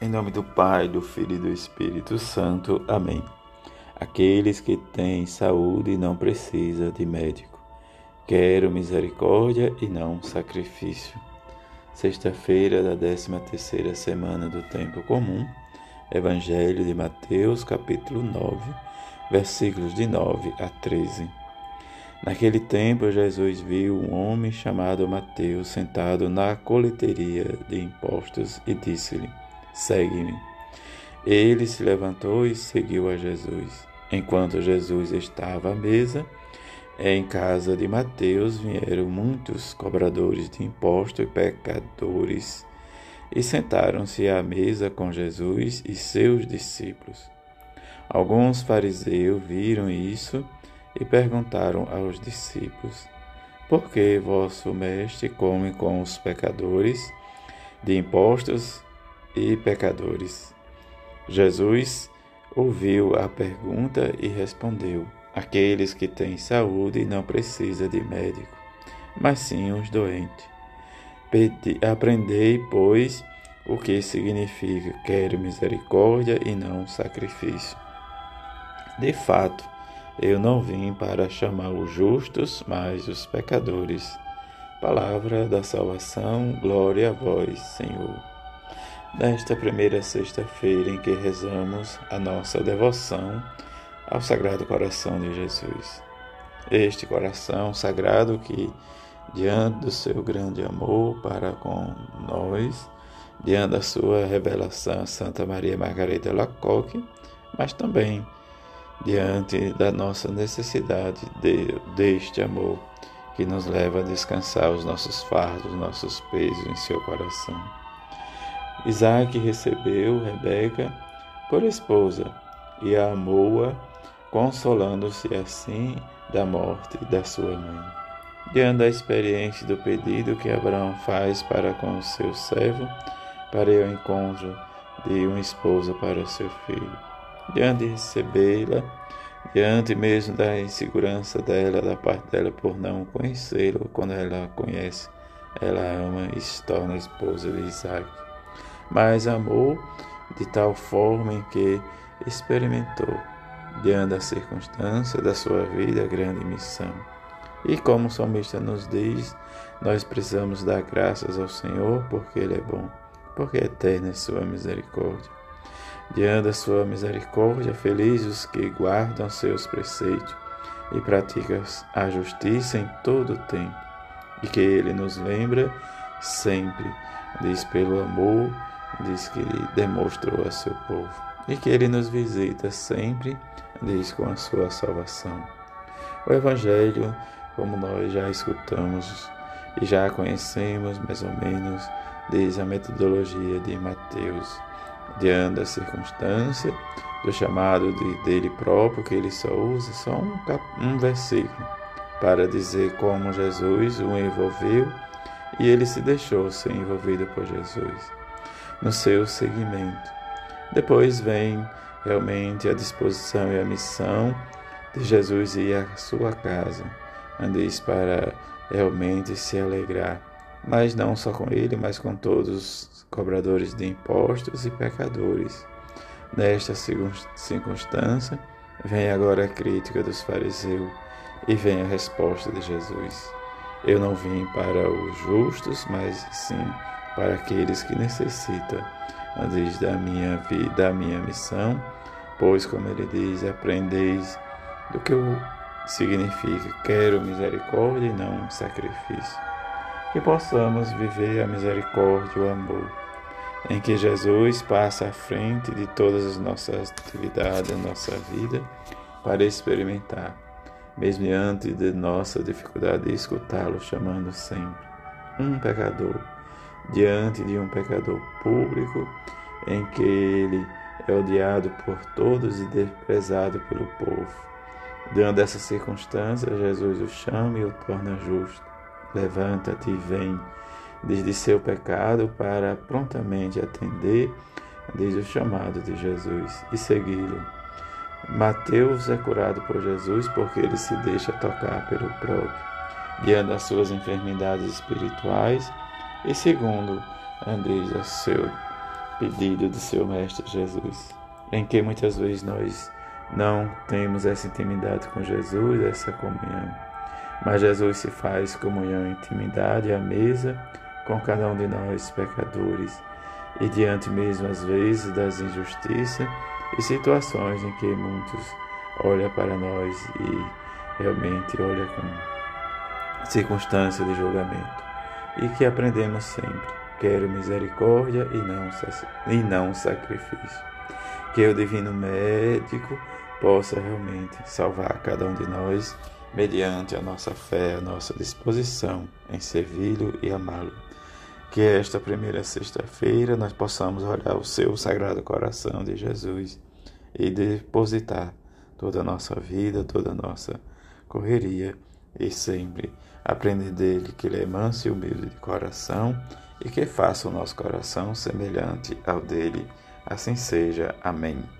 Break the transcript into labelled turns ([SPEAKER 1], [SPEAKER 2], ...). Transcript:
[SPEAKER 1] Em nome do Pai, do Filho e do Espírito Santo. Amém. Aqueles que têm saúde não precisam de médico. Quero misericórdia e não sacrifício. Sexta-feira da 13 terceira semana do tempo comum. Evangelho de Mateus, capítulo 9, versículos de 9 a 13. Naquele tempo, Jesus viu um homem chamado Mateus sentado na coleteria de impostos e disse-lhe: Segue-me. Ele se levantou e seguiu a Jesus. Enquanto Jesus estava à mesa, em casa de Mateus vieram muitos cobradores de impostos e pecadores e sentaram-se à mesa com Jesus e seus discípulos. Alguns fariseus viram isso e perguntaram aos discípulos: Por que vosso mestre come com os pecadores de impostos e pecadores. Jesus ouviu a pergunta e respondeu: Aqueles que têm saúde não precisam de médico, mas sim os doentes. Aprendei, pois, o que significa quero misericórdia e não sacrifício. De fato, eu não vim para chamar os justos, mas os pecadores. Palavra da salvação, glória a vós, Senhor nesta primeira sexta-feira em que rezamos a nossa devoção ao Sagrado Coração de Jesus. Este coração sagrado que, diante do seu grande amor para com nós, diante da sua revelação Santa Maria Margarida Lacoque, mas também diante da nossa necessidade de, deste amor que nos leva a descansar os nossos fardos, nossos pesos em seu coração. Isaac recebeu Rebeca por esposa e a amou-a, consolando-se assim da morte da sua mãe. Diante da experiência do pedido que Abraão faz para com seu servo, para o encontro de uma esposa para seu filho. Diante de recebê-la, diante mesmo da insegurança dela, da parte dela por não conhecê-lo, quando ela a conhece, ela ama e se torna esposa de Isaac mas amou de tal forma em que experimentou, diante da circunstância da sua vida, a grande missão. E como o salmista nos diz, nós precisamos dar graças ao Senhor porque Ele é bom, porque é eterna é sua misericórdia. Diante da sua misericórdia, felizes os que guardam seus preceitos e praticam a justiça em todo o tempo, e que Ele nos lembra sempre, diz pelo amor diz que ele demonstrou a seu povo e que ele nos visita sempre, diz com a sua salvação. O Evangelho, como nós já escutamos e já conhecemos mais ou menos, diz a metodologia de Mateus, diante da circunstância, do chamado de, dele próprio, que ele só usa só um, um versículo para dizer como Jesus o envolveu e ele se deixou ser envolvido por Jesus no seu seguimento. Depois vem realmente a disposição e a missão de Jesus ir à sua casa, andeis para realmente se alegrar, mas não só com ele, mas com todos os cobradores de impostos e pecadores. Nesta circunstância, vem agora a crítica dos fariseus e vem a resposta de Jesus. Eu não vim para os justos, mas sim para aqueles que necessitam, diz da minha vida, da minha missão, pois como ele diz, aprendeis do que significa quero misericórdia e não sacrifício. Que possamos viver a misericórdia e o amor, em que Jesus passa à frente de todas as nossas atividades, a nossa vida, para experimentar, mesmo diante de nossa dificuldade de escutá-lo chamando sempre um pecador diante de um pecador público em que ele é odiado por todos e desprezado pelo povo. Diante dessa circunstância, Jesus o chama e o torna justo. Levanta-te e vem desde seu pecado para prontamente atender desde o chamado de Jesus e segui-lo. Mateus é curado por Jesus porque ele se deixa tocar pelo próprio. Diante das suas enfermidades espirituais, e segundo, andeis a seu pedido do seu Mestre Jesus, em que muitas vezes nós não temos essa intimidade com Jesus, essa comunhão. Mas Jesus se faz comunhão e intimidade à mesa com cada um de nós, pecadores, e diante mesmo às vezes das injustiças e situações em que muitos olham para nós e realmente olham com circunstância de julgamento. E que aprendemos sempre. Quero misericórdia e não, e não sacrifício. Que o Divino Médico possa realmente salvar cada um de nós mediante a nossa fé, a nossa disposição em servi-lo e amá-lo. Que esta primeira sexta-feira nós possamos olhar o seu sagrado coração de Jesus e depositar toda a nossa vida, toda a nossa correria e sempre aprender dele que ele é manso e humilde de coração e que faça o nosso coração semelhante ao dele. Assim seja. Amém.